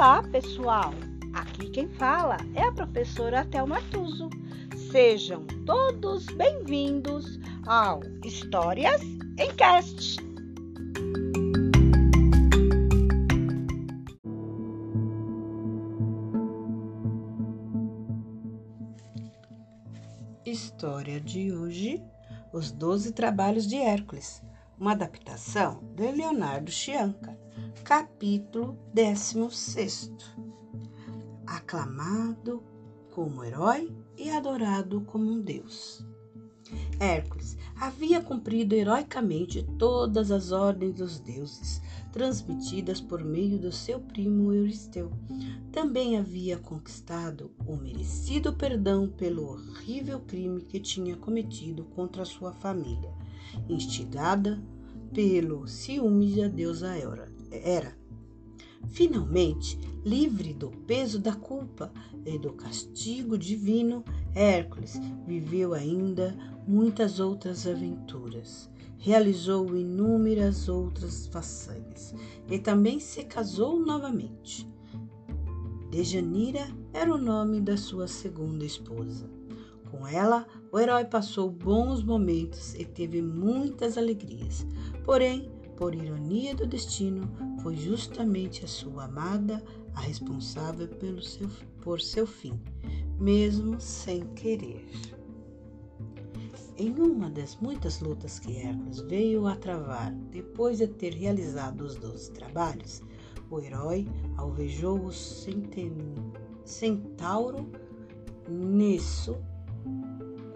Olá, pessoal! Aqui quem fala é a professora Thelma Tuso. Sejam todos bem-vindos ao Histórias em Cast. História de hoje: Os Doze Trabalhos de Hércules, uma adaptação de Leonardo Chianca, capítulo 16. Aclamado como herói e adorado como um deus. Hércules havia cumprido heroicamente todas as ordens dos deuses, transmitidas por meio do seu primo Euristeu. Também havia conquistado o merecido perdão pelo horrível crime que tinha cometido contra sua família, instigada pelo ciúme da deusa Hera. Finalmente, livre do peso da culpa e do castigo divino, Hércules viveu ainda muitas outras aventuras. Realizou inúmeras outras façanhas e também se casou novamente. Dejanira era o nome da sua segunda esposa. Com ela, o herói passou bons momentos e teve muitas alegrias. Porém, por ironia do destino, foi justamente a sua amada a responsável pelo seu, por seu fim, mesmo sem querer. Em uma das muitas lutas que Hércules veio a travar depois de ter realizado os doze trabalhos, o herói alvejou o centauro Nesso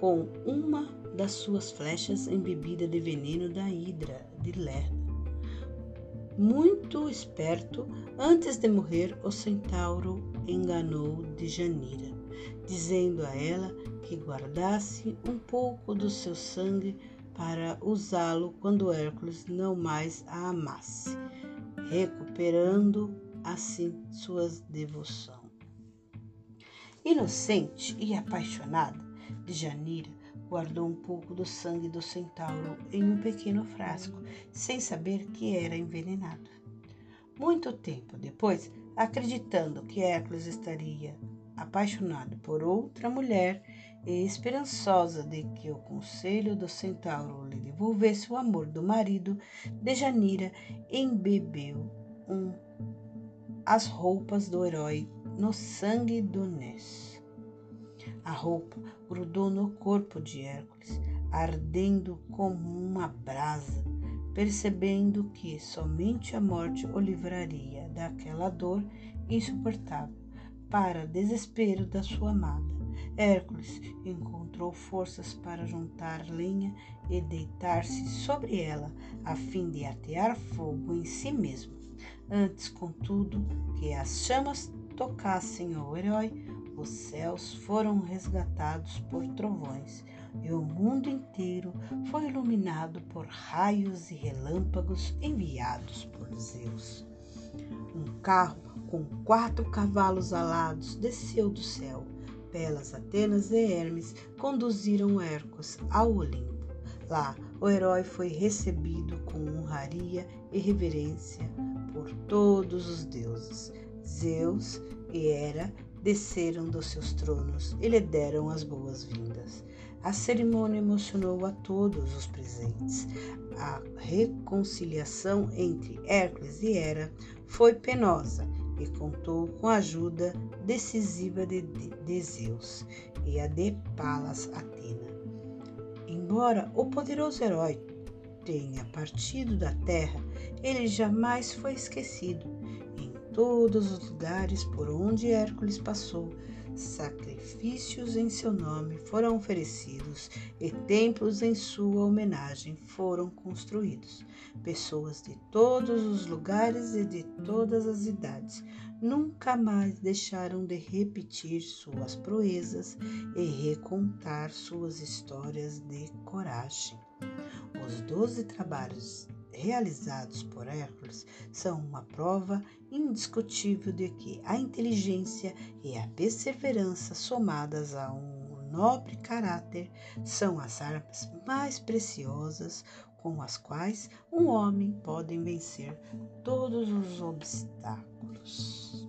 com uma das suas flechas embebida de veneno da hidra de Lerna. Muito esperto, antes de morrer, o centauro enganou Djanira, dizendo a ela que guardasse um pouco do seu sangue para usá-lo quando Hércules não mais a amasse, recuperando assim sua devoção. Inocente e apaixonada, Djanira guardou um pouco do sangue do centauro em um pequeno frasco, sem saber que era envenenado. Muito tempo depois, acreditando que Hércules estaria apaixonado por outra mulher e esperançosa de que o conselho do centauro lhe devolvesse o amor do marido, Dejanira embebeu um, as roupas do herói no sangue do Ness. A roupa grudou no corpo de Hércules, ardendo como uma brasa, percebendo que somente a morte o livraria daquela dor insuportável, para desespero da sua amada. Hércules encontrou forças para juntar lenha e deitar-se sobre ela, a fim de atear fogo em si mesmo. Antes, contudo, que as chamas tocassem o herói, os céus foram resgatados por trovões e o mundo inteiro foi iluminado por raios e relâmpagos enviados por Zeus. Um carro com quatro cavalos alados desceu do céu. Pelas Atenas e Hermes conduziram Hércules ao Olimpo. Lá, o herói foi recebido com honraria e reverência por todos os deuses. Zeus e Hera desceram dos seus tronos e lhe deram as boas-vindas. A cerimônia emocionou a todos os presentes. A reconciliação entre Hércules e Hera foi penosa e contou com a ajuda decisiva de, de, Zeus e a de Palas Atena. Embora o poderoso herói tenha partido da terra, ele jamais foi esquecido todos os lugares por onde Hércules passou, sacrifícios em seu nome foram oferecidos e templos em sua homenagem foram construídos. Pessoas de todos os lugares e de todas as idades nunca mais deixaram de repetir suas proezas e recontar suas histórias de coragem. Os doze trabalhos realizados por Hércules são uma prova indiscutível de que a inteligência e a perseverança somadas a um nobre caráter são as armas mais preciosas com as quais um homem pode vencer todos os obstáculos.